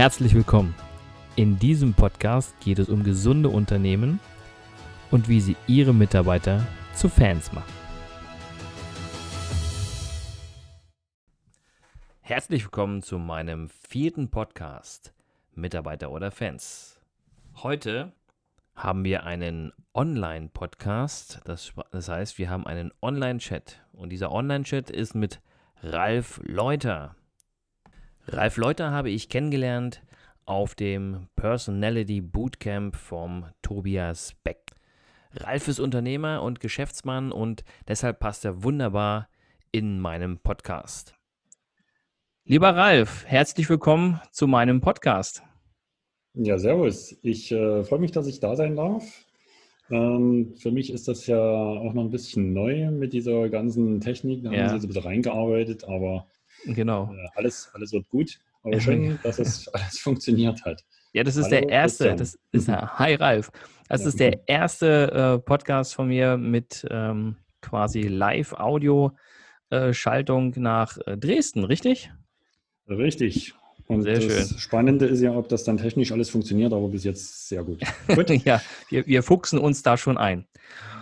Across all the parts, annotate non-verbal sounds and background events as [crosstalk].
Herzlich willkommen. In diesem Podcast geht es um gesunde Unternehmen und wie sie ihre Mitarbeiter zu Fans machen. Herzlich willkommen zu meinem vierten Podcast Mitarbeiter oder Fans. Heute haben wir einen Online-Podcast. Das, das heißt, wir haben einen Online-Chat. Und dieser Online-Chat ist mit Ralf Leuter. Ralf Leuter habe ich kennengelernt auf dem Personality Bootcamp vom Tobias Beck. Ralf ist Unternehmer und Geschäftsmann und deshalb passt er wunderbar in meinem Podcast. Lieber Ralf, herzlich willkommen zu meinem Podcast. Ja, servus. Ich äh, freue mich, dass ich da sein darf. Ähm, für mich ist das ja auch noch ein bisschen neu mit dieser ganzen Technik. Da ja. haben Sie jetzt ein bisschen reingearbeitet, aber genau. Äh, alles, alles wird gut. Aber schön, dass es [laughs] alles funktioniert hat. Ja, das ist Hallo, der erste. Das ist, hi Ralf. Das ja. ist der erste äh, Podcast von mir mit ähm, quasi Live-Audio-Schaltung äh, nach äh, Dresden, richtig? Richtig. Und sehr das schön. Spannende ist ja, ob das dann technisch alles funktioniert, aber bis jetzt sehr gut. [laughs] gut. ja, wir, wir fuchsen uns da schon ein.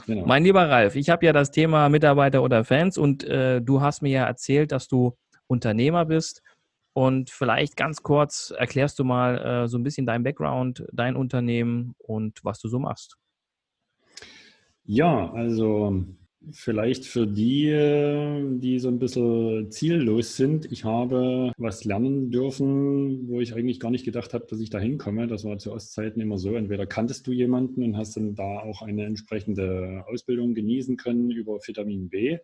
Genau. Mein lieber Ralf, ich habe ja das Thema Mitarbeiter oder Fans und äh, du hast mir ja erzählt, dass du Unternehmer bist. Und vielleicht ganz kurz erklärst du mal äh, so ein bisschen dein Background, dein Unternehmen und was du so machst. Ja, also vielleicht für die, die so ein bisschen ziellos sind. Ich habe was lernen dürfen, wo ich eigentlich gar nicht gedacht habe, dass ich da hinkomme. Das war zu Ostzeiten immer so. Entweder kanntest du jemanden und hast dann da auch eine entsprechende Ausbildung genießen können über Vitamin B äh,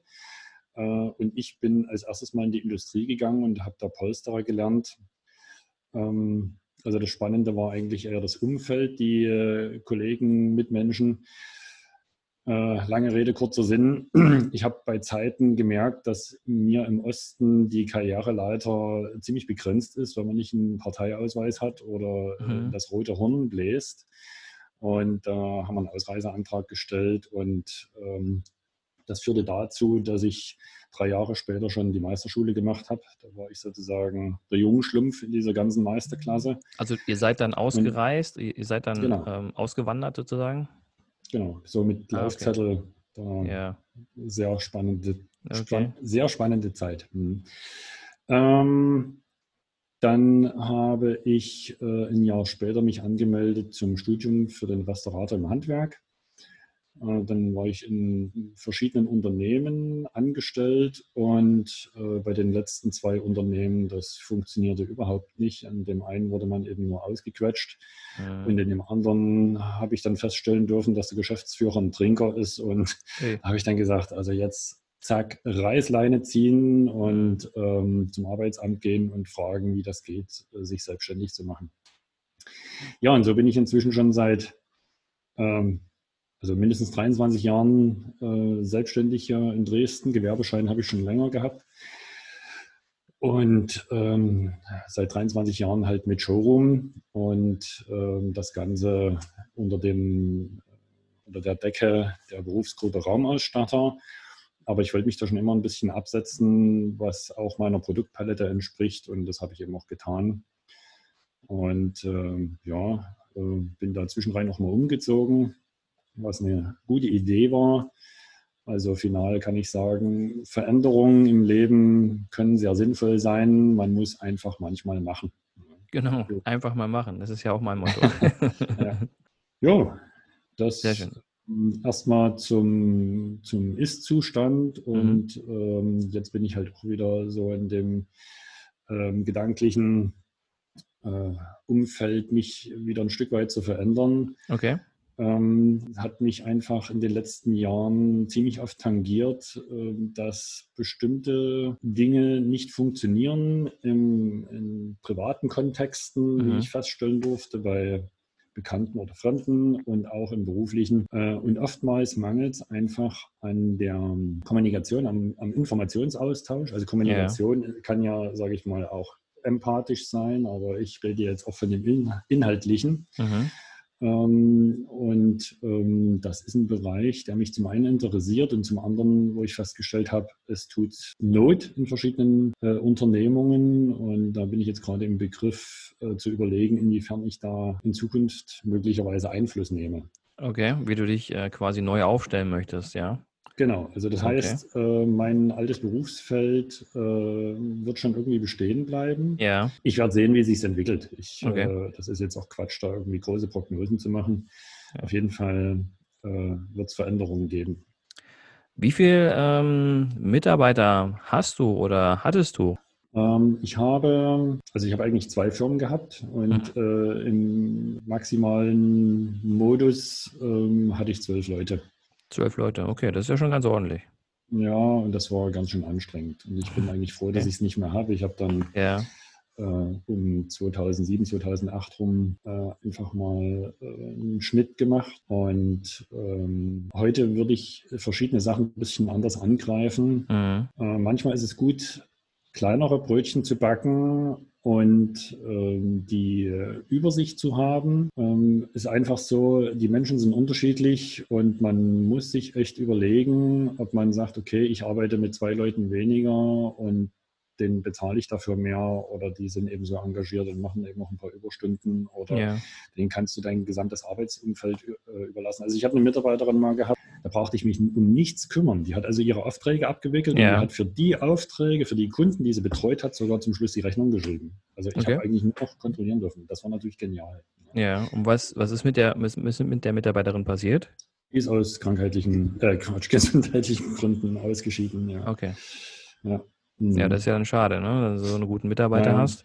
und ich bin als erstes mal in die Industrie gegangen und habe da Polsterer gelernt. Ähm, also das Spannende war eigentlich eher das Umfeld, die äh, Kollegen, Mitmenschen. Äh, lange Rede, kurzer Sinn. [clears throat] Ich habe bei Zeiten gemerkt, dass mir im Osten die Karriereleiter ziemlich begrenzt ist, wenn man nicht einen Parteiausweis hat oder mhm. das rote Horn bläst. Und da äh, haben wir einen Ausreiseantrag gestellt und ähm, das führte dazu, dass ich drei Jahre später schon die Meisterschule gemacht habe. Da war ich sozusagen der Jungschlumpf in dieser ganzen Meisterklasse. Also ihr seid dann ausgereist, Und, ihr seid dann genau. ähm, ausgewandert sozusagen? Genau, so mit ah, Laufzettel. Okay. ja. Sehr spannende, okay. spann sehr spannende Zeit. Mhm. Ähm, dann habe ich äh, ein Jahr später mich angemeldet zum Studium für den Restaurator im Handwerk. Äh, dann war ich in verschiedenen Unternehmen angestellt und äh, bei den letzten zwei Unternehmen, das funktionierte überhaupt nicht. An dem einen wurde man eben nur ausgequetscht mhm. und in dem anderen habe ich dann feststellen dürfen, dass der Geschäftsführer ein Trinker ist und okay. [laughs] habe ich dann gesagt, also jetzt zack, Reißleine ziehen und ähm, zum Arbeitsamt gehen und fragen, wie das geht, äh, sich selbstständig zu machen. Ja, und so bin ich inzwischen schon seit ähm, also mindestens 23 Jahren äh, selbstständig hier in Dresden. Gewerbeschein habe ich schon länger gehabt. Und ähm, seit 23 Jahren halt mit Showroom und ähm, das Ganze unter, dem, unter der Decke der Berufsgruppe Raumausstatter. Aber ich wollte mich da schon immer ein bisschen absetzen, was auch meiner Produktpalette entspricht und das habe ich eben auch getan. Und ähm, ja, äh, bin da zwischenrein noch mal umgezogen, was eine gute Idee war. Also final kann ich sagen, Veränderungen im Leben können sehr sinnvoll sein. Man muss einfach manchmal machen. Genau, einfach mal machen. Das ist ja auch mein Motto. [laughs] ja. Jo, das erstmal zum, zum Ist-Zustand mhm. und mhm. ähm, jetzt bin ich halt auch wieder so in dem ähm, gedanklichen äh, Umfeld, mich wieder ein Stück weit zu verändern. Okay ähm, hat mich einfach in den letzten Jahren ziemlich oft tangiert, äh, dass bestimmte Dinge nicht funktionieren im, in privaten Kontexten, mhm. wie ich feststellen durfte, bei Bekannten oder Fremden und auch im beruflichen. Äh, und oftmals mangelt es einfach an der Kommunikation, am, am Informationsaustausch. Also Kommunikation ja. kann ja, sage ich mal, auch empathisch sein, aber ich rede jetzt auch von dem Inhaltlichen. Mhm. Ähm, und ähm, das ist ein Bereich, der mich zum einen interessiert und zum anderen, wo ich festgestellt habe, es tut Not in verschiedenen äh, Unternehmungen. Und da bin ich jetzt gerade im Begriff äh, zu überlegen, inwiefern ich da in Zukunft möglicherweise Einfluss nehme. Okay, wie du dich äh, quasi neu aufstellen möchtest, ja. Genau, also das okay. heißt, äh, mein altes Berufsfeld äh, wird schon irgendwie bestehen bleiben. Ja. Ich werde sehen, wie sich es entwickelt. Ich, okay. äh, das ist jetzt auch Quatsch, da irgendwie große Prognosen zu machen. Auf jeden Fall äh, wird es Veränderungen geben. Wie viele ähm, Mitarbeiter hast du oder hattest du? Ähm, ich habe, also ich habe eigentlich zwei Firmen gehabt und mhm. Äh, im maximalen Modus ähm, hatte ich zwölf Leute. Zwölf Leute, okay, das ist ja schon ganz ordentlich. Ja, und das war ganz schön anstrengend. Und ich bin eigentlich froh, dass ich es nicht mehr habe. Ich habe dann ja. äh, um 2007, 2008 rum äh, einfach mal äh, einen Schnitt gemacht. Und ähm, heute würde ich verschiedene Sachen ein bisschen anders angreifen. Mhm. Äh, manchmal ist es gut, kleinere Brötchen zu backen und ähm, die Übersicht zu haben, ähm, ist einfach so, die Menschen sind unterschiedlich und man muss sich echt überlegen, ob man sagt, okay, ich arbeite mit zwei Leuten weniger und den bezahle ich dafür mehr oder die sind eben so engagiert und machen eben noch ein paar Überstunden oder ja. denen kannst du dein gesamtes Arbeitsumfeld äh, überlassen. Also ich habe eine Mitarbeiterin mal gehabt, da brauchte ich mich um nichts kümmern. Die hat also ihre Aufträge abgewickelt ja. und die hat für die Aufträge, für die Kunden, die sie betreut hat, sogar zum Schluss die Rechnung geschrieben. Also ich okay. habe eigentlich nur noch kontrollieren dürfen. Das war natürlich genial. Ja, und was, was ist mit der, was mit der Mitarbeiterin passiert? Die ist aus krankheitlichen, äh, [laughs] gesundheitlichen Gründen ausgeschieden. Ja. Okay. Ja. Ja, das ist ja dann schade, ne? dass du so einen guten Mitarbeiter ja. hast.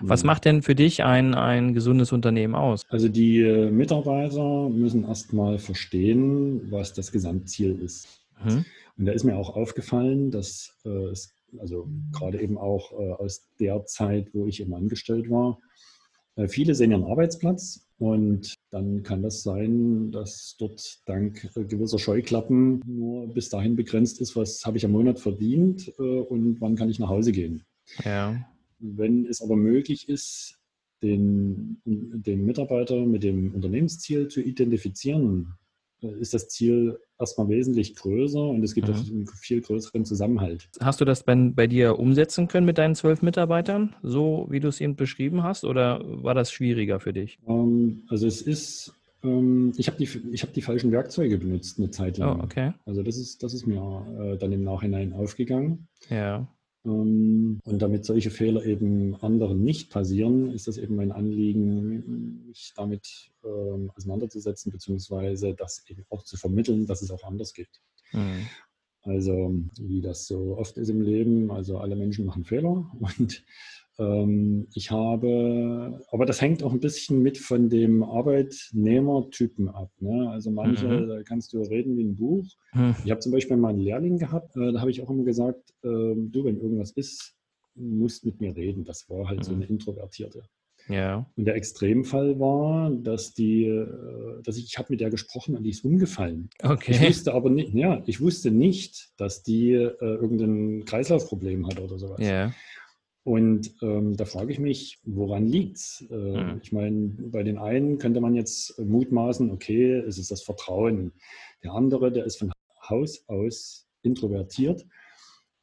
Was macht denn für dich ein, ein gesundes Unternehmen aus? Also die äh, Mitarbeiter müssen erstmal verstehen, was das Gesamtziel ist. Mhm. Und da ist mir auch aufgefallen, dass äh, es, also gerade eben auch äh, aus der Zeit, wo ich eben angestellt war, äh, viele sehen ihren Arbeitsplatz und dann kann das sein, dass dort dank gewisser Scheuklappen nur bis dahin begrenzt ist, was habe ich am Monat verdient äh, und wann kann ich nach Hause gehen. Ja. Wenn es aber möglich ist, den, den Mitarbeiter mit dem Unternehmensziel zu identifizieren, ist das Ziel erstmal wesentlich größer und es gibt mhm. auch einen viel größeren Zusammenhalt. Hast du das bei, bei dir umsetzen können mit deinen zwölf Mitarbeitern, so wie du es eben beschrieben hast, oder war das schwieriger für dich? Um, ähm, also es ist, ähm, ich habe die, hab die falschen Werkzeuge benutzt eine Zeit lang. Oh, okay. Also das ist, das ist mir äh, dann im Nachhinein aufgegangen. Ja. Ähm, und damit solche Fehler eben anderen nicht passieren, ist das eben mein Anliegen, mich damit ähm, auseinanderzusetzen, beziehungsweise das eben auch zu vermitteln, dass es auch anders geht. Mhm. Also wie das so oft ist im Leben, also alle Menschen machen Fehler [laughs] und ich habe, aber das hängt auch ein bisschen mit von dem Arbeitnehmertypen ab. Ne? Also manche, mhm. da kannst du reden wie ein Buch. Mhm. Ich habe zum Beispiel mal einen Lehrling gehabt, äh, da habe ich auch immer gesagt, äh, du, wenn irgendwas ist, musst mit mir reden. Das war halt mhm. so eine Introvertierte. Ja. Und der Extremfall war, dass die, äh, dass ich, ich habe mit der gesprochen und die ist umgefallen. Okay. Ich wusste aber nicht, ja, ich wusste nicht, dass die äh, irgendein Kreislaufproblem hat oder sowas. Ja. Und ähm, da frage ich mich, woran liegt es? Äh, mhm. Ich meine, bei den einen könnte man jetzt mutmaßen, okay, es ist das Vertrauen. Der andere, der ist von Haus aus introvertiert.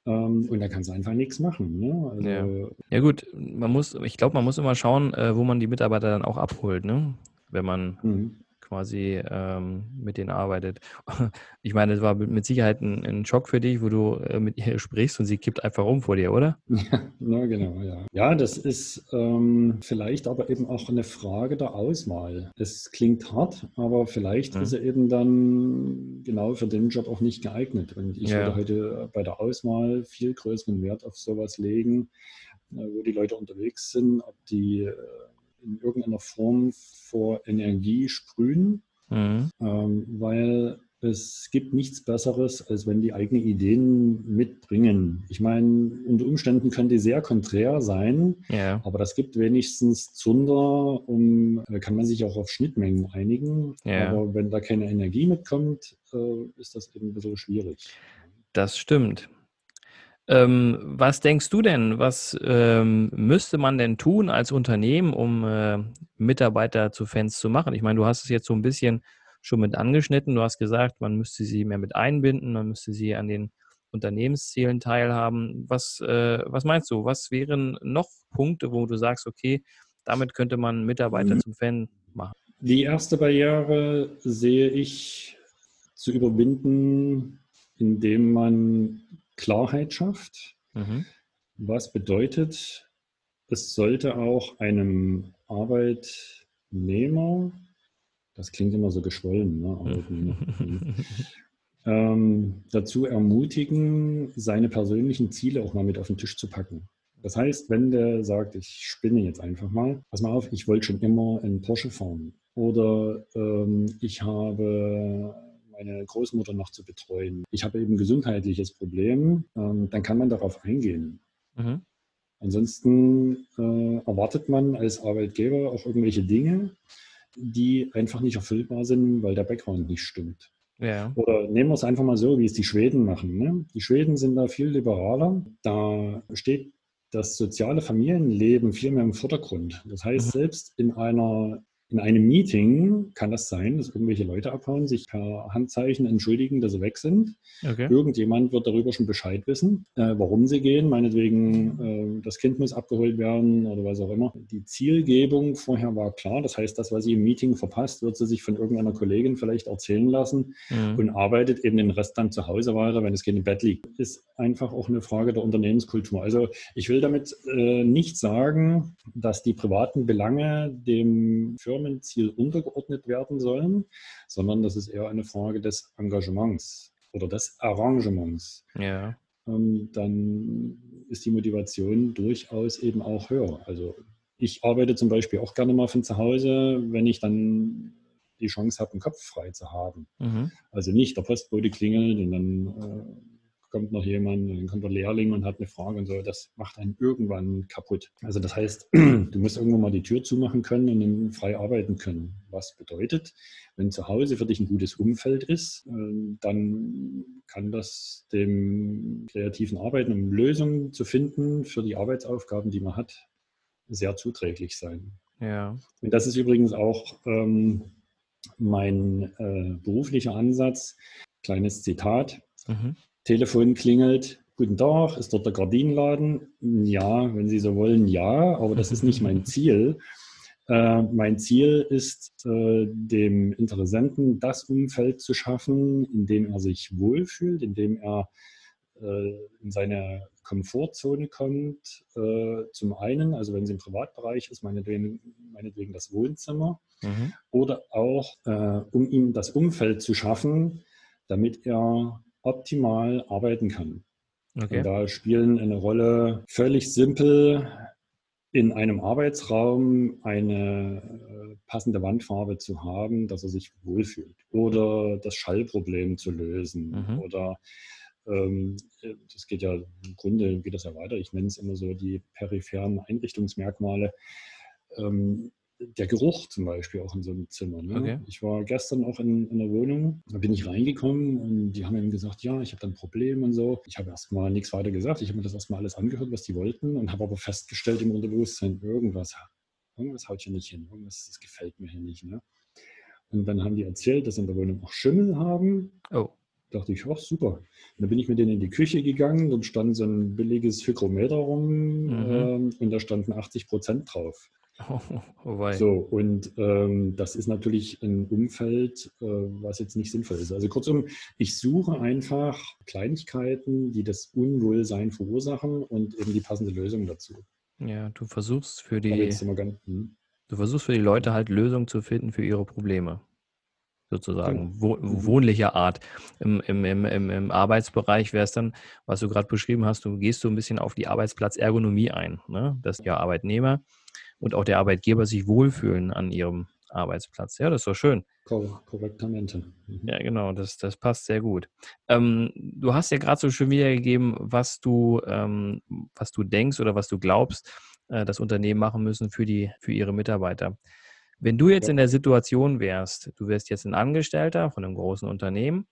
Ähm, und da kannst du einfach nichts machen. Ne? Also, ja. ja. gut, man muss, ich glaube, man muss immer schauen, äh, wo man die Mitarbeiter dann auch abholt, ne? wenn man mhm quasi ähm, mit denen arbeitet. [laughs] Ich meine, es war mit Sicherheit ein, ein, Schock für dich, wo du äh, mit ihr [laughs] sprichst und sie kippt einfach um vor dir, oder? [laughs] Ja, genau, ja. Ja, das ist ähm, vielleicht aber eben auch eine Frage der Auswahl. Es klingt hart, aber vielleicht mhm. ist er eben dann genau für den Job auch nicht geeignet. Und ich ja. würde heute bei der Auswahl viel größeren Wert auf sowas legen, äh, wo die Leute unterwegs sind, ob die äh, in irgendeiner Form vor Energie sprühen, mhm. ähm, weil es gibt nichts Besseres, als wenn die eigene Ideen mitbringen. Ich meine, unter Umständen können die sehr konträr sein, ja. aber das gibt wenigstens Zunder, um äh, kann man sich auch auf Schnittmengen einigen. Ja. Aber wenn da keine Energie mitkommt, äh, ist das eben ein bisschen schwierig. Das stimmt. Ähm, was denkst du denn, was ähm, müsste man denn tun als Unternehmen, um äh, Mitarbeiter zu Fans zu machen? Ich meine, du hast es jetzt so ein bisschen schon mit angeschnitten. Du hast gesagt, man müsste sie mehr mit einbinden, man müsste sie an den Unternehmenszielen teilhaben. Was, äh, was meinst du? Was wären noch Punkte, wo du sagst, okay, damit könnte man Mitarbeiter mhm. zum Fan machen? Die erste Barriere sehe ich zu überwinden, indem man Klarheit schafft. Mhm. Was bedeutet, es sollte auch einem Arbeitnehmer, das klingt immer so geschwollen, ne? [laughs] ähm, dazu ermutigen, seine persönlichen Ziele auch mal mit auf den Tisch zu packen. Das heißt, wenn der sagt, ich spinne jetzt einfach mal, pass mal auf, ich wollte schon immer einen Porsche fahren oder ähm, ich habe meine Großmutter noch zu betreuen. Ich habe eben ein gesundheitliches Problem, ähm, dann kann man darauf eingehen. Mhm. Ansonsten äh, erwartet man als Arbeitgeber auch irgendwelche Dinge, die einfach nicht erfüllbar sind, weil der Background nicht stimmt. Ja. Oder nehmen wir es einfach mal so, wie es die Schweden machen. Ne? Die Schweden sind da viel liberaler. Da steht das soziale Familienleben viel mehr im Vordergrund. Das heißt, mhm. selbst in einer in einem Meeting kann das sein, dass irgendwelche Leute abhauen, sich per Handzeichen entschuldigen, dass sie weg sind. Okay. Irgendjemand wird darüber schon Bescheid wissen, äh, warum sie gehen. Meinetwegen, äh, das Kind muss abgeholt werden oder was auch immer. Die Zielgebung vorher war klar. Das heißt, das, was sie im Meeting verpasst, wird sie sich von irgendeiner Kollegin vielleicht erzählen lassen mhm. und arbeitet eben den Rest dann zu Hause weiter, wenn das Kind im Bett liegt. Ist einfach auch eine Frage der Unternehmenskultur. Also ich will damit äh, nicht sagen, dass die privaten Belange dem Firmen Firmenziel untergeordnet werden sollen, sondern das ist eher eine Frage des Engagements oder des Arrangements. Ja. Ähm, dann ist die Motivation durchaus eben auch höher. Also ich arbeite zum Beispiel auch gerne mal von zu Hause, wenn ich dann die Chance habe, einen Kopf frei zu haben. Mhm. Also nicht der Postbote klingelt und dann äh, kommt noch jemand, dann kommt der Lehrling und hat eine Frage und so. Das macht einen irgendwann kaputt. Also das heißt, [clears throat] du musst irgendwann mal die Tür zumachen können und dann frei arbeiten können. Was bedeutet, wenn zu Hause für dich ein gutes Umfeld ist, ähm, dann kann das dem kreativen Arbeiten, um Lösungen zu finden für die Arbeitsaufgaben, die man hat, sehr zuträglich sein. Ja. Und das ist übrigens auch ähm, mein äh, beruflicher Ansatz. Kleines Zitat. Mhm. Telefon klingelt. Guten Tag, ist dort der Gardinenladen? Ja, wenn Sie so wollen, ja, aber das ist nicht mein [laughs] Ziel. Äh, mein Ziel ist, äh, dem Interessenten das Umfeld zu schaffen, in dem er sich wohlfühlt, in dem er äh, in seine Komfortzone kommt. Äh, zum einen, also wenn es im Privatbereich ist, meinetwegen, meinetwegen das Wohnzimmer, mhm. oder auch, äh, um ihm das Umfeld zu schaffen, damit er optimal arbeiten kann. Okay. Und da spielen eine Rolle völlig simpel in einem Arbeitsraum eine äh, passende Wandfarbe zu haben, dass er sich wohlfühlt. Oder das Schallproblem zu lösen. Mhm. Oder ähm, das geht ja im Grunde geht das ja weiter. Ich nenne es immer so die peripheren Einrichtungsmerkmale. Ähm, der Geruch zum Beispiel auch in so einem Zimmer. Ne? Okay. Ich war gestern auch in, in einer Wohnung, da bin ich reingekommen und die haben eben gesagt, ja, ich habe da ein Problem und so. Ich habe erstmal nichts weiter gesagt. Ich habe mir das erstmal alles angehört, was die wollten und habe aber festgestellt im Unterbewusstsein, irgendwas, irgendwas haut hier nicht hin, irgendwas das gefällt mir hier nicht. Ne? Und dann haben die erzählt, dass sie in der Wohnung auch Schimmel haben. Oh dachte ich, ach super. Und dann bin ich mit denen in die Küche gegangen, dort stand so ein billiges Hygrometer rum mhm. ähm, und da standen 80 Prozent drauf. Oh, oh so, und ähm, das ist natürlich ein Umfeld, äh, was jetzt nicht sinnvoll ist. Also kurzum, ich suche einfach Kleinigkeiten, die das Unwohlsein verursachen und eben die passende Lösung dazu. Ja, du versuchst für die, ganz, hm. du versuchst für die Leute halt Lösungen zu finden für ihre Probleme sozusagen, wo, mhm. wohnlicher Art. Im, im, im, im Arbeitsbereich wäre es dann, was du gerade beschrieben hast, du gehst so ein bisschen auf die Arbeitsplatzergonomie ein, ne? dass der Arbeitnehmer und auch der Arbeitgeber sich wohlfühlen an ihrem Arbeitsplatz. Ja, das ist doch schön. Korrektamente. Mhm. Ja, genau, das, das passt sehr gut. Ähm, du hast ja gerade so schön wiedergegeben, was du, ähm, was du denkst oder was du glaubst, äh, das Unternehmen machen müssen für, die, für ihre Mitarbeiter. Wenn du jetzt ja. in der Situation wärst, du wärst jetzt ein Angestellter von einem großen Unternehmen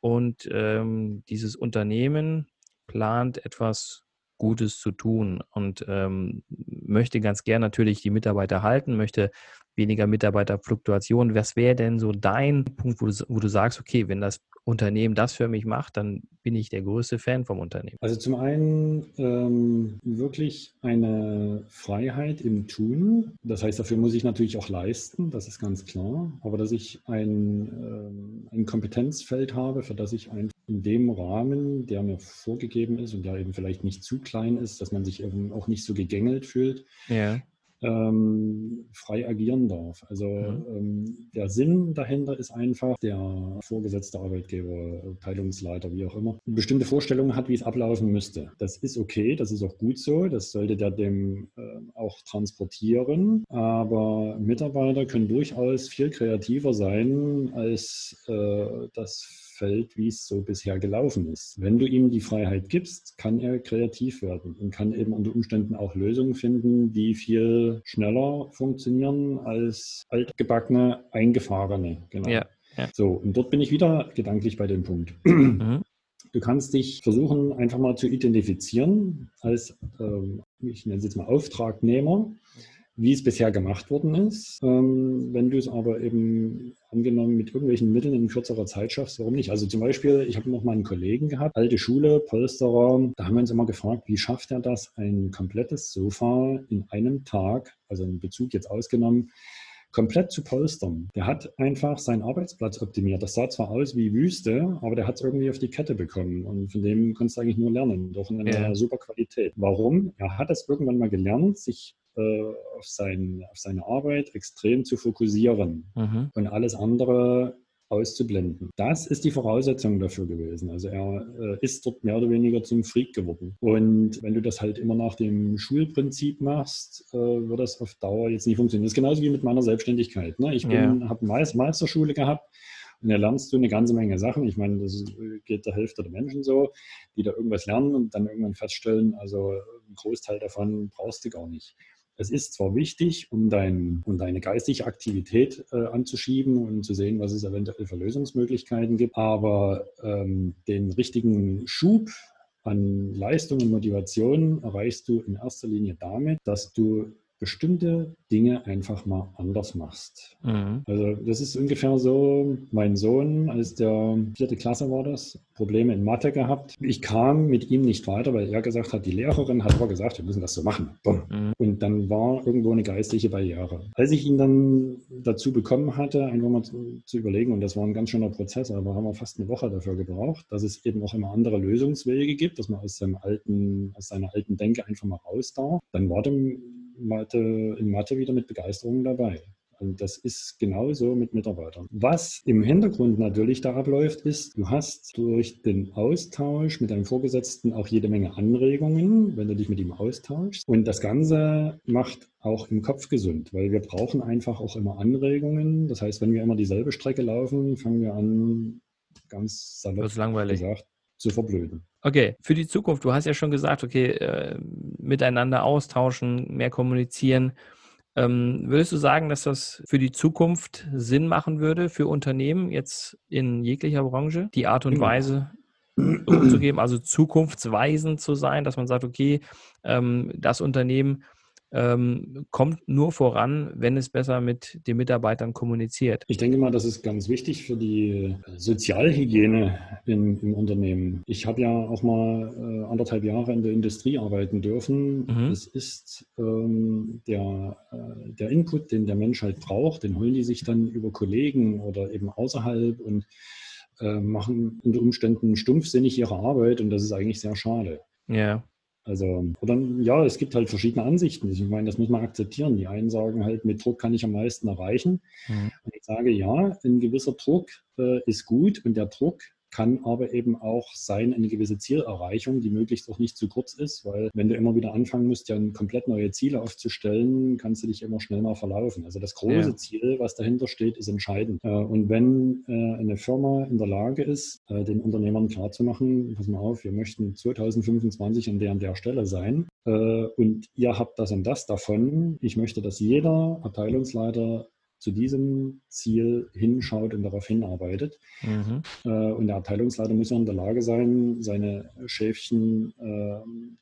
und ähm, dieses Unternehmen plant, etwas Gutes zu tun und ähm, möchte ganz gern natürlich die Mitarbeiter halten, möchte weniger Mitarbeiterfluktuation. Was wäre denn so dein Punkt, wo du, wo du sagst, okay, wenn das Unternehmen das für mich macht, dann bin ich der größte Fan vom Unternehmen. Also zum einen ähm, wirklich eine Freiheit im Tun. Das heißt, dafür muss ich natürlich auch leisten, das ist ganz klar. Aber dass ich ein, ähm, ein Kompetenzfeld habe, für das ich ein, in dem Rahmen, der mir vorgegeben ist und der eben vielleicht nicht zu klein ist, dass man sich eben auch nicht so gegängelt fühlt, ja ähm, frei agieren darf. Also mhm. ähm, der Sinn dahinter ist einfach, der vorgesetzte Arbeitgeber, Teilungsleiter, wie auch immer, bestimmte Vorstellungen hat, wie es ablaufen müsste. Das ist okay, das ist auch gut so, das sollte der dem äh, auch transportieren, aber Mitarbeiter können durchaus viel kreativer sein, als äh, das Feld, wie es so bisher gelaufen ist. Wenn du ihm die Freiheit gibst, kann er kreativ werden und kann eben unter Umständen auch Lösungen finden, die viel schneller funktionieren als altgebackene, eingefahrene. Genau. Ja, ja. So, und dort bin ich wieder gedanklich bei dem Punkt. Mhm. Du kannst dich versuchen, einfach mal zu identifizieren als, ähm, ich nenne es jetzt mal Auftragnehmer wie es bisher gemacht worden ist. Ähm, wenn du es aber eben angenommen mit irgendwelchen Mitteln in kürzerer Zeit schaffst, warum nicht? Also zum Beispiel, ich habe noch mal einen Kollegen gehabt, alte Schule, Polsterer, da haben wir uns immer gefragt, wie schafft er das, ein komplettes Sofa in einem Tag, also einen Bezug jetzt ausgenommen, komplett zu polstern. Der hat einfach seinen Arbeitsplatz optimiert. Das sah zwar aus wie Wüste, aber der hat es irgendwie auf die Kette bekommen. Und von dem kannst du eigentlich nur lernen, doch in einer ja. super Qualität. Warum? Er hat es irgendwann mal gelernt, sich äh, auf, sein, auf seine Arbeit extrem zu fokussieren mhm. und alles andere auszublenden. Das ist die Voraussetzung dafür gewesen. Also er äh, ist dort mehr oder weniger zum Freak geworden. Und wenn du das halt immer nach dem Schulprinzip machst, äh, wird das auf Dauer jetzt nicht funktionieren. Das ist genauso wie mit meiner Selbstständigkeit. Ne? Ich ja. habe Meisterschule gehabt und da lernst du eine ganze Menge Sachen. Ich meine, das geht der Hälfte der Menschen so, die da irgendwas lernen und dann irgendwann feststellen, also ein Großteil davon brauchst du gar nicht. Es ist zwar wichtig, um, dein, um deine geistige Aktivität äh, anzuschieben und zu sehen, was es eventuell für Lösungsmöglichkeiten gibt, aber ähm, den richtigen Schub an Leistung und Motivation erreichst du in erster Linie damit, dass du bestimmte Dinge einfach mal anders machst. Mhm. Also das ist ungefähr so, mein Sohn, als der vierte Klasse war das, Probleme in Mathe gehabt. Ich kam mit ihm nicht weiter, weil er gesagt hat, die Lehrerin hat aber gesagt, wir müssen das so machen. Mhm. Und dann war irgendwo eine geistliche Barriere. Als ich ihn dann dazu bekommen hatte, einfach mal zu, zu überlegen, und das war ein ganz schöner Prozess, aber haben wir fast eine Woche dafür gebraucht, dass es eben auch immer andere Lösungswege gibt, dass man aus seinem alten, aus seiner alten Denke einfach mal raus darf. Dann war dem Mathe, in Mathe wieder mit Begeisterung dabei. Und das ist genauso mit Mitarbeitern. Was im Hintergrund natürlich da abläuft, ist, du hast durch den Austausch mit deinem Vorgesetzten auch jede Menge Anregungen, wenn du dich mit ihm austauschst. Und das Ganze macht auch im Kopf gesund, weil wir brauchen einfach auch immer Anregungen. Das heißt, wenn wir immer dieselbe Strecke laufen, fangen wir an, ganz salopp langweilig. gesagt, zu verblöden. Okay, für die Zukunft, du hast ja schon gesagt, okay, äh, miteinander austauschen, mehr kommunizieren. Ähm, würdest du sagen, dass das für die Zukunft Sinn machen würde für Unternehmen jetzt in jeglicher Branche, die Art und Weise umzugeben, also zukunftsweisend zu sein, dass man sagt, okay, ähm, das Unternehmen ähm, kommt nur voran, wenn es besser mit den Mitarbeitern kommuniziert. Ich denke mal, das ist ganz wichtig für die Sozialhygiene in, im Unternehmen. Ich habe ja auch mal äh, anderthalb Jahre in der Industrie arbeiten dürfen. Mhm. Es ist ähm, der, äh, der Input, den der Mensch halt braucht, den holen die sich dann über Kollegen oder eben außerhalb und äh, machen unter Umständen stumpfsinnig ihre Arbeit und das ist eigentlich sehr schade. Ja. Also, oder ja, es gibt halt verschiedene Ansichten. Ich meine, das muss man akzeptieren. Die einen sagen halt, mit Druck kann ich am meisten erreichen. Mhm. Und ich sage, ja, ein gewisser Druck äh, ist gut und der Druck kann aber eben auch sein eine gewisse Zielerreichung, die möglichst auch nicht zu kurz ist, weil wenn du immer wieder anfangen musst, ja komplett neue Ziele aufzustellen, kannst du dich immer schnell mal verlaufen. Also das große ja. Ziel, was dahinter steht, ist entscheidend. Äh, und wenn äh, eine Firma in der Lage ist, äh, den Unternehmern klarzumachen, pass mal auf, wir möchten 2025 an der und der Stelle sein und ihr habt das und das davon, ich möchte, dass jeder Abteilungsleiter zu diesem Ziel hinschaut und darauf hinarbeitet. Mhm. Äh, und der Abteilungsleiter muss auch in der Lage sein, seine Schäfchen äh,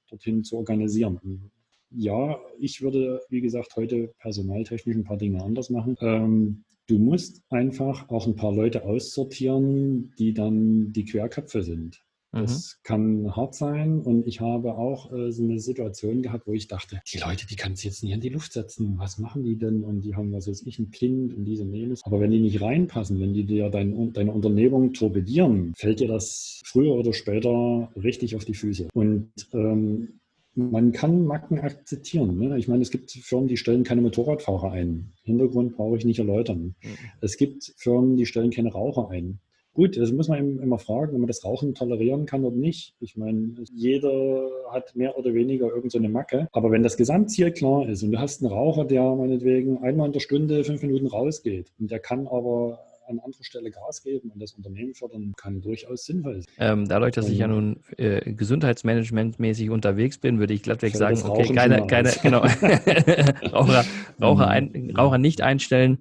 dorthin zu organisieren. Ja, ich würde, wie gesagt, heute personaltechnisch ein paar Dinge anders machen. Ähm, du musst einfach auch ein paar Leute aussortieren, die dann die Querköpfe sind. Das mhm. kann hart sein und ich habe auch äh, so eine Situation gehabt, wo ich dachte, die Leute, die kannst du jetzt nicht in die Luft setzen. Was machen die denn? Und die haben, was weiß ich, ein Kind und diese und jenes. Aber wenn die nicht reinpassen, wenn die dir dein, deine Unternehmung torpedieren, fällt dir das früher oder später richtig auf die Füße. Und ähm, man kann Macken akzeptieren. Ne? Ich meine, es gibt Firmen, die stellen keine Motorradfahrer ein. Hintergrund brauche ich nicht erläutern. Mhm. Es gibt Firmen, die stellen keine Raucher ein. Gut, das muss man immer fragen, ob man das Rauchen tolerieren kann oder nicht. Ich meine, jeder hat mehr oder weniger irgendeine so Macke. Aber wenn das Gesamtziel klar ist und du hast einen Raucher, der meinetwegen einmal in der Stunde fünf Minuten rausgeht und der kann aber an anderer Stelle Gas geben und das Unternehmen fördern, kann durchaus sinnvoll sein. Ähm, dadurch, dass ich ja nun äh, gesundheitsmanagementmäßig unterwegs bin, würde ich glattweg sagen, okay, keine, keine, genau, [laughs] [laughs] Raucher, Raucher, ein, Raucher nicht einstellen.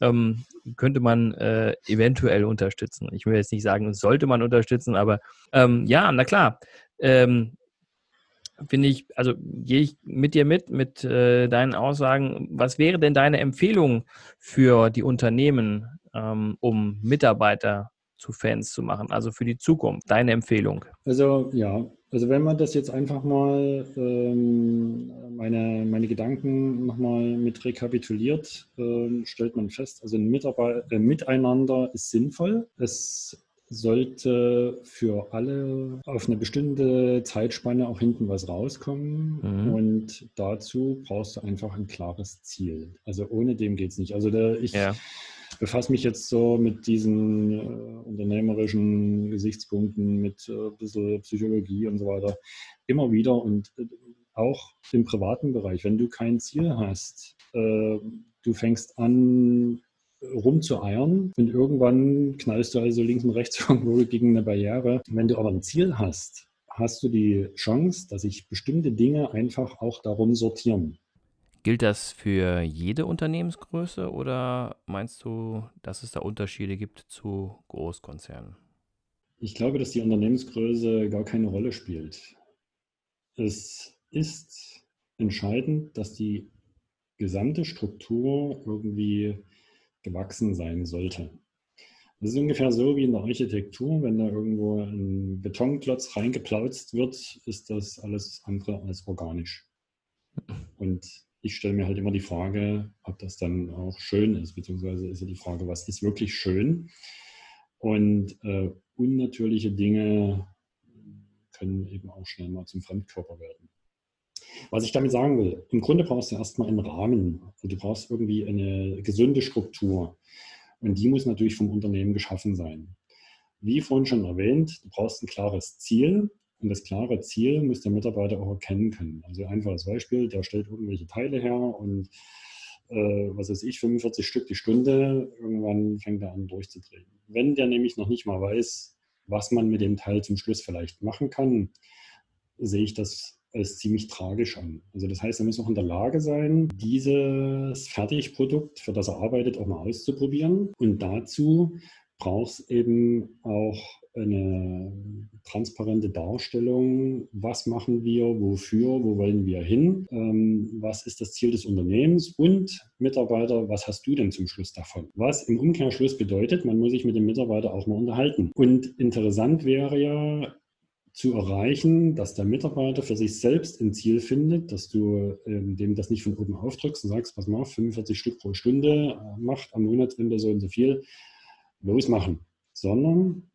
Ähm, könnte man äh, eventuell unterstützen. Ich will jetzt nicht sagen, sollte man unterstützen, aber ähm, ja, na klar. Ähm, Finde ich, also gehe ich mit dir mit, mit äh, deinen Aussagen. Was wäre denn deine Empfehlung für die Unternehmen, ähm, um Mitarbeiter zu Fans zu machen, also für die Zukunft? Deine Empfehlung? Also ja, also wenn man das jetzt einfach mal ähm, meine, meine Gedanken nochmal mit rekapituliert, äh, stellt man fest, also ein Mitarbeit äh, Miteinander ist sinnvoll. Es sollte für alle auf eine bestimmte Zeitspanne auch hinten was rauskommen. Mhm. Und dazu brauchst du einfach ein klares Ziel. Also ohne dem geht es nicht. Also der, ich, ja befasse mich jetzt so mit diesen äh, unternehmerischen Gesichtspunkten, mit äh, ein bisschen Psychologie und so weiter immer wieder und äh, auch im privaten Bereich. Wenn du kein Ziel hast, äh, du fängst an rumzueiern und irgendwann knallst du also links und rechts [laughs] irgendwo gegen eine Barriere. Wenn du aber ein Ziel hast, hast du die Chance, dass sich bestimmte Dinge einfach auch darum sortieren. Gilt das für jede Unternehmensgröße oder meinst du, dass es da Unterschiede gibt zu Großkonzernen? Ich glaube, dass die Unternehmensgröße gar keine Rolle spielt. Es ist entscheidend, dass die gesamte Struktur irgendwie gewachsen sein sollte. Das ist ungefähr so wie in der Architektur, wenn da irgendwo ein Betonklotz reingeplautzt wird, ist das alles andere als organisch. Und ich stelle mir halt immer die Frage, ob das dann auch schön ist, beziehungsweise ist ja die Frage, was ist wirklich schön? Und äh, unnatürliche Dinge können eben auch schnell mal zum Fremdkörper werden. Was ich damit sagen will, im Grunde brauchst du erstmal einen Rahmen. Also du brauchst irgendwie eine gesunde Struktur. Und die muss natürlich vom Unternehmen geschaffen sein. Wie vorhin schon erwähnt, du brauchst ein klares Ziel, und das klare Ziel muss der Mitarbeiter auch erkennen können. Also einfaches Beispiel, der stellt irgendwelche Teile her und äh, was weiß ich, 45 Stück die Stunde, irgendwann fängt er an durchzudrehen. Wenn der nämlich noch nicht mal weiß, was man mit dem Teil zum Schluss vielleicht machen kann, sehe ich das als ziemlich tragisch an. Also das heißt, er muss auch in der Lage sein, dieses Fertigprodukt, für das er arbeitet, auch mal auszuprobieren. Und dazu braucht es eben auch eine transparente Darstellung, was machen wir, wofür, wo wollen wir hin, ähm, was ist das Ziel des Unternehmens? Und Mitarbeiter, was hast du denn zum Schluss davon? Was im Umkehrschluss bedeutet, man muss sich mit dem Mitarbeiter auch mal unterhalten. Und interessant wäre ja, zu erreichen, dass der Mitarbeiter für sich selbst ein Ziel findet, dass du ähm, dem das nicht von oben aufdrückst und sagst, pass mal, 45 Stück pro Stunde, äh, macht am Monatsende so und so viel, losmachen, sondern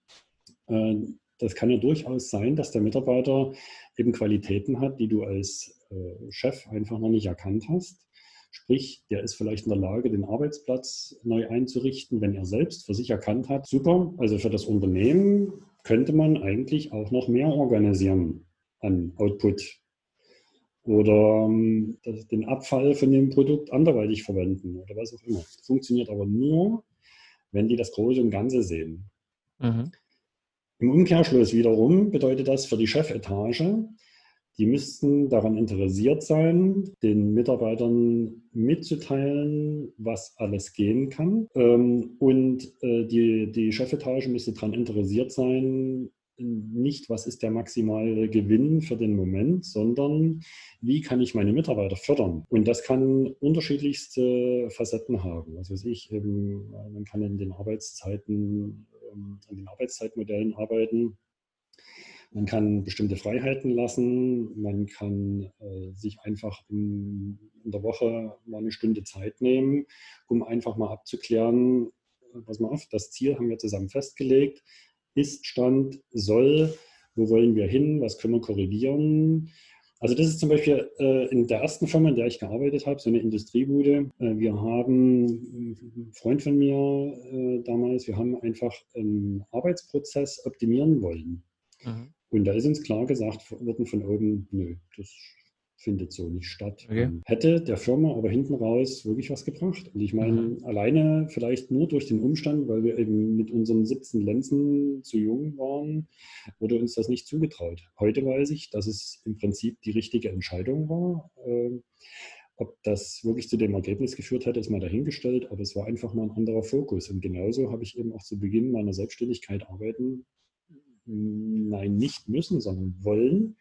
das kann ja durchaus sein, dass der Mitarbeiter eben Qualitäten hat, die du als äh, Chef einfach noch nicht erkannt hast. Sprich, der ist vielleicht in der Lage, den Arbeitsplatz neu einzurichten, wenn er selbst für sich erkannt hat. Super, also für das Unternehmen könnte man eigentlich auch noch mehr organisieren an Output oder ähm, den Abfall von dem Produkt anderweitig verwenden oder was auch immer. Funktioniert aber nur, wenn die das Große und Ganze sehen. Mhm. Im Umkehrschluss wiederum bedeutet das für die Chefetage, Die müssten daran interessiert sein, den Mitarbeitern mitzuteilen, was alles gehen kann. Ähm, und äh, die, die Chefetage müsste daran interessiert sein, nicht, was ist der maximale Gewinn für den Moment, sondern wie kann ich meine Mitarbeiter fördern? Und das kann unterschiedlichste Facetten haben. Weiß ich, eben, man kann in den Arbeitszeiten, ähm, an den Arbeitszeitmodellen arbeiten. Man kann bestimmte Freiheiten lassen. Man kann äh, sich einfach in, in, der Woche mal eine Stunde Zeit nehmen, um einfach mal abzuklären, pass mal auf, das Ziel haben wir zusammen festgelegt ist-Stand, soll, wo wollen wir hin, was können wir korrigieren. Also das ist zum Beispiel äh, in der ersten Firma, in der ich gearbeitet habe, so eine Industriebude. Äh, wir haben, ein Freund von mir äh, damals, wir haben einfach einen Arbeitsprozess optimieren wollen. Mhm. Und da ist uns klar gesagt worden von oben, nö, das findet so nicht statt. Okay. Hätte der Firma aber hinten raus wirklich was gebracht. Und ich meine, mhm. alleine vielleicht nur durch den Umstand, weil wir eben mit unseren 17 Lenzen zu jung waren, wurde uns das nicht zugetraut. Heute weiß ich, dass es im Prinzip die richtige Entscheidung war. Ähm, ob das wirklich zu dem Ergebnis geführt hat, ist mal dahingestellt, aber es war einfach mal ein anderer Fokus. Und genauso habe ich eben auch zu Beginn meiner Selbstständigkeit arbeiten, nein, nicht müssen, sondern wollen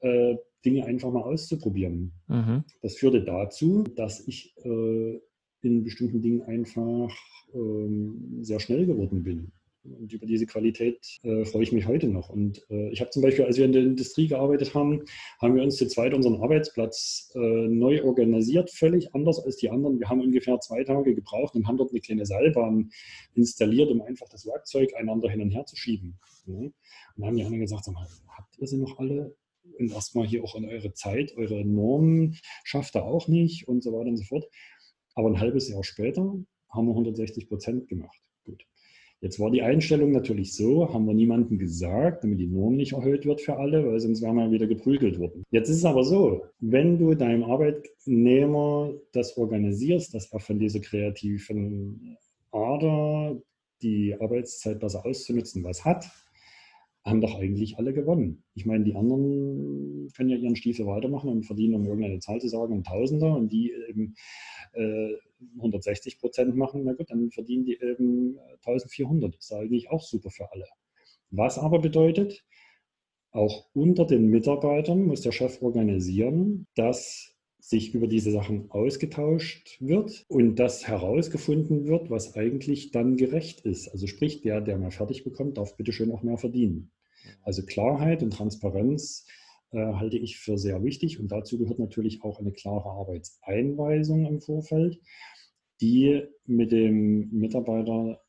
äh, Dinge einfach mal auszuprobieren. Mhm. Das führte dazu, dass ich äh, in bestimmten Dingen einfach ähm, sehr schnell geworden bin. Und über diese Qualität äh, freue ich mich heute noch. Und äh, ich habe zum Beispiel, als wir in der Industrie gearbeitet haben, haben wir uns zu zweit unseren Arbeitsplatz äh, neu organisiert, völlig anders als die anderen. Wir haben ungefähr zwei Tage gebraucht und haben dort eine kleine Seilbahn installiert, um einfach das Werkzeug einander hin und her zu schieben. Ja. Und dann haben die anderen gesagt, sag mal, habt ihr sie noch alle? Und erstmal hier auch an eure Zeit, eure Normen schafft er auch nicht und so weiter und so fort. Aber ein halbes Jahr später haben wir 160 Prozent gemacht. Gut. Jetzt war die Einstellung natürlich so, haben wir niemandem gesagt, damit die Norm nicht erhöht wird für alle, weil sonst wären wir wieder geprügelt worden. Jetzt ist es aber so, wenn du deinem Arbeitnehmer das organisierst, dass er von dieser kreativen Ader die Arbeitszeit besser auszunutzen was hat, haben doch eigentlich alle gewonnen. Ich meine, die anderen können ja ihren Stiefel weitermachen und verdienen, um irgendeine Zahl zu sagen, ein Tausender und die eben äh, 160 Prozent machen, na gut, dann verdienen die eben 1400. Das ist eigentlich auch super für alle. Was aber bedeutet, auch unter den Mitarbeitern muss der Chef organisieren, dass sich über diese Sachen ausgetauscht wird und das herausgefunden wird, was eigentlich dann gerecht ist. Also sprich, der, der mehr fertig bekommt, darf bitte schön auch mehr verdienen. Also Klarheit und Transparenz äh, halte ich für sehr wichtig und dazu gehört natürlich auch eine klare Arbeitseinweisung im Vorfeld, die mit dem Mitarbeiter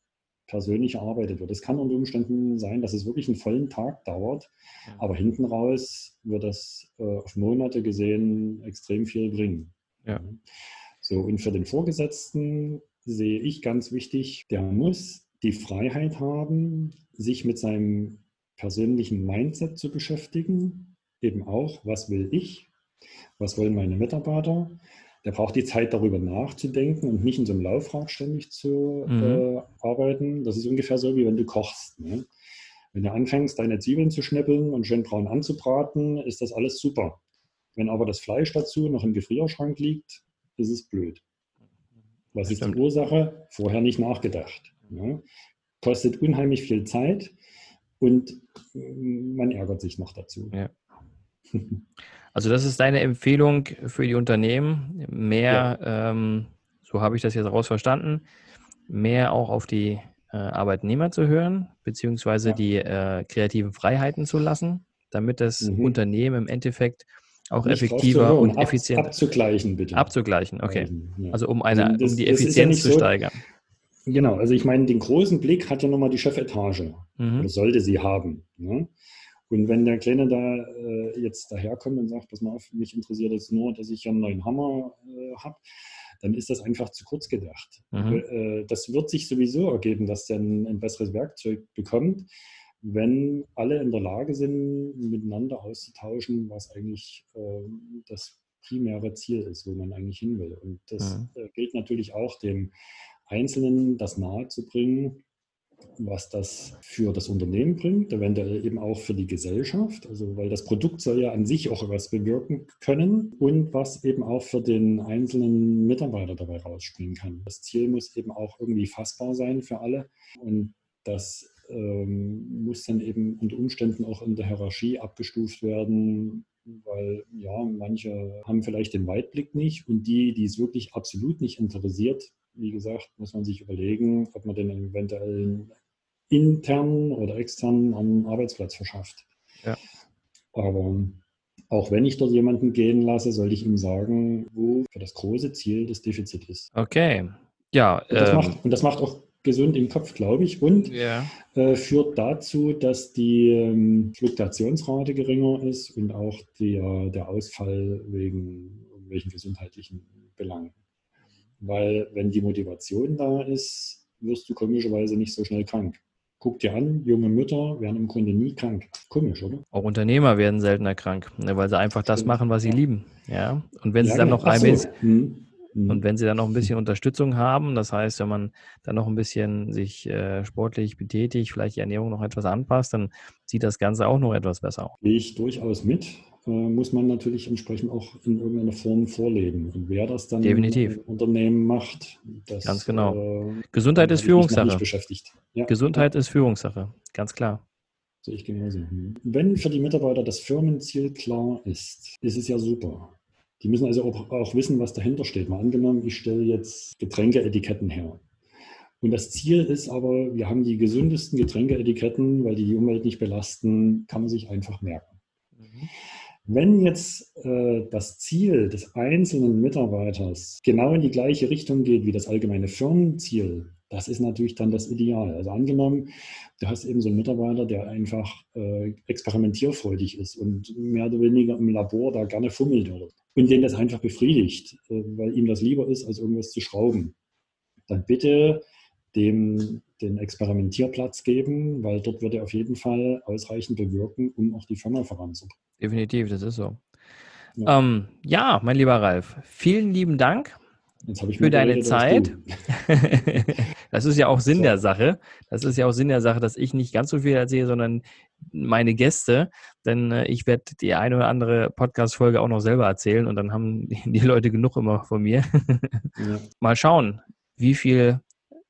persönlich erarbeitet wird. Es kann unter Umständen sein, dass es wirklich einen vollen Tag dauert, aber hinten raus wird das äh, auf Monate gesehen extrem viel bringen. Ja. So, und für den Vorgesetzten sehe ich ganz wichtig, der muss die Freiheit haben, sich mit seinem persönlichen Mindset zu beschäftigen. Eben auch, was will ich? Was wollen meine Mitarbeiter? Der braucht die Zeit, darüber nachzudenken und nicht in so einem Laufrad ständig zu mhm. äh, arbeiten. Das ist ungefähr so, wie wenn du kochst. Ne? Wenn du anfängst, deine Zwiebeln zu schnippeln und schön braun anzubraten, ist das alles super. Wenn aber das Fleisch dazu noch im Gefrierschrank liegt, ist es blöd. Was ist die Ursache? Vorher nicht nachgedacht. Ne? Kostet unheimlich viel Zeit und man ärgert sich noch dazu. Ja. [laughs] Also das ist deine Empfehlung für die Unternehmen, mehr, ja. ähm, so habe ich das jetzt raus verstanden, mehr auch auf die äh, Arbeitnehmer zu hören, beziehungsweise ja. die äh, kreativen Freiheiten zu lassen, damit das mhm. Unternehmen im Endeffekt auch Nicht effektiver und effizienter abzugleichen bitte. Abzugleichen, okay. Ja. Also um eine, also das, um die Effizienz zu so, steigern. Genau, also ich meine, den großen Blick hat ja nochmal die Chefetage mhm. sollte sie haben. Ne? Und wenn der Kleine da äh, jetzt daherkommt und sagt, pass mal auf, mich interessiert es nur, dass ich einen neuen Hammer äh, habe, dann ist das einfach zu kurz gedacht. Mhm. Äh, das wird sich sowieso ergeben, dass der ein, ein, besseres Werkzeug bekommt, wenn alle in der Lage sind, miteinander auszutauschen, was eigentlich ähm, das primäre Ziel ist, wo man eigentlich hin will. Und das mhm. Äh, gilt natürlich auch dem Einzelnen, das nahezubringen, was das für das Unternehmen bringt, eventuell eben auch für die Gesellschaft, also weil das Produkt soll ja an sich auch etwas bewirken können und was eben auch für den einzelnen Mitarbeiter dabei rausspringen kann. Das Ziel muss eben auch irgendwie fassbar sein für alle und das ähm, muss dann eben unter Umständen auch in der Hierarchie abgestuft werden, weil ja, manche haben vielleicht den Weitblick nicht und die, die es wirklich absolut nicht interessiert, wie gesagt, muss man sich überlegen, ob man den eventuell intern oder extern am Arbeitsplatz verschafft. Ja. Aber auch wenn ich dort jemanden gehen lasse, sollte ich ihm sagen, wo für das große Ziel das Defizit ist. Okay. Ja. Und das, ähm, macht, und das macht auch gesund im Kopf, glaube ich, und ja. äh, führt dazu, dass die ähm, Fluktuationsrate geringer ist und auch der, der Ausfall wegen irgendwelchen gesundheitlichen Belangen. Weil wenn die Motivation da ist, wirst du komischerweise nicht so schnell krank. Guck dir an, junge Mütter werden im Grunde nie krank. Komisch, oder? Auch Unternehmer werden seltener krank, ne, weil sie einfach das machen, was sie lieben. Ja. Und wenn ja, sie dann noch ein bisschen, hm. hm. und wenn sie dann noch ein bisschen Unterstützung haben, das heißt, wenn man dann noch ein bisschen sich äh, sportlich betätigt, vielleicht die Ernährung noch etwas anpasst, dann sieht das Ganze auch noch etwas besser aus. Gehe ich durchaus mit muss man natürlich entsprechend auch in irgendeiner Form vorleben. Und wer das dann Definitiv. im Unternehmen macht, das ganz genau. Äh, Gesundheit ist Führungssache. Beschäftigt. Ja. Gesundheit ist Führungssache, ganz klar. Sehe ich genauso. Hm. Wenn für die Mitarbeiter das Firmenziel klar ist, ist es ja super. Die müssen also auch, auch wissen, was dahinter steht. Mal angenommen, ich stelle jetzt Getränkeetiketten her. Und das Ziel ist aber, wir haben die gesündesten Getränkeetiketten, weil die die Umwelt nicht belasten, kann man sich einfach merken. Mhm. Wenn jetzt äh, das Ziel des einzelnen Mitarbeiters genau in die gleiche Richtung geht wie das allgemeine Firmenziel, das ist natürlich dann das Ideal. Also angenommen, du hast eben so einen Mitarbeiter, der einfach äh, experimentierfreudig ist und mehr oder weniger im Labor da gerne fummelt und den das einfach befriedigt, äh, weil ihm das lieber ist, als irgendwas zu schrauben. Dann bitte dem den Experimentierplatz geben, weil dort wird er auf jeden Fall ausreichend bewirken, um auch die Firma voranzubringen. Definitiv, das ist so. Ja, ähm, ja mein lieber Ralf, vielen lieben Dank für deine Zeit. [laughs] das ist ja auch Sinn so. der Sache. Das ist ja auch Sinn der Sache, dass ich nicht ganz so viel erzähle, sondern meine Gäste. Denn äh, ich werde die eine oder andere Podcast-Folge auch noch selber erzählen und dann haben [laughs] die Leute genug immer von mir. ja. [laughs] Mal schauen, wie viel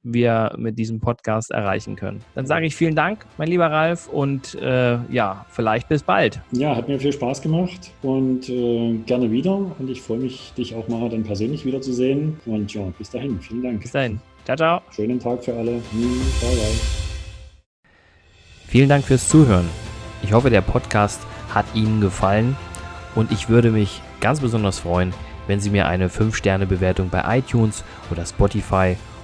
wir mit diesem Podcast erreichen können. Dann sage ich vielen Dank, mein lieber Ralf, und äh, ja, vielleicht bis bald. Ja, hat mir viel Spaß gemacht und äh, gerne wieder. Und ich freue mich, dich auch mal dann persönlich wiederzusehen. Und ja, bis dahin, vielen Dank. Bis dahin. Ciao, ciao. Schönen Tag für alle. Hm, bye, bye. Vielen Dank fürs Zuhören. Ich hoffe, der Podcast hat Ihnen gefallen und ich würde mich ganz besonders freuen, wenn Sie mir eine 5-Sterne-Bewertung bei iTunes oder Spotify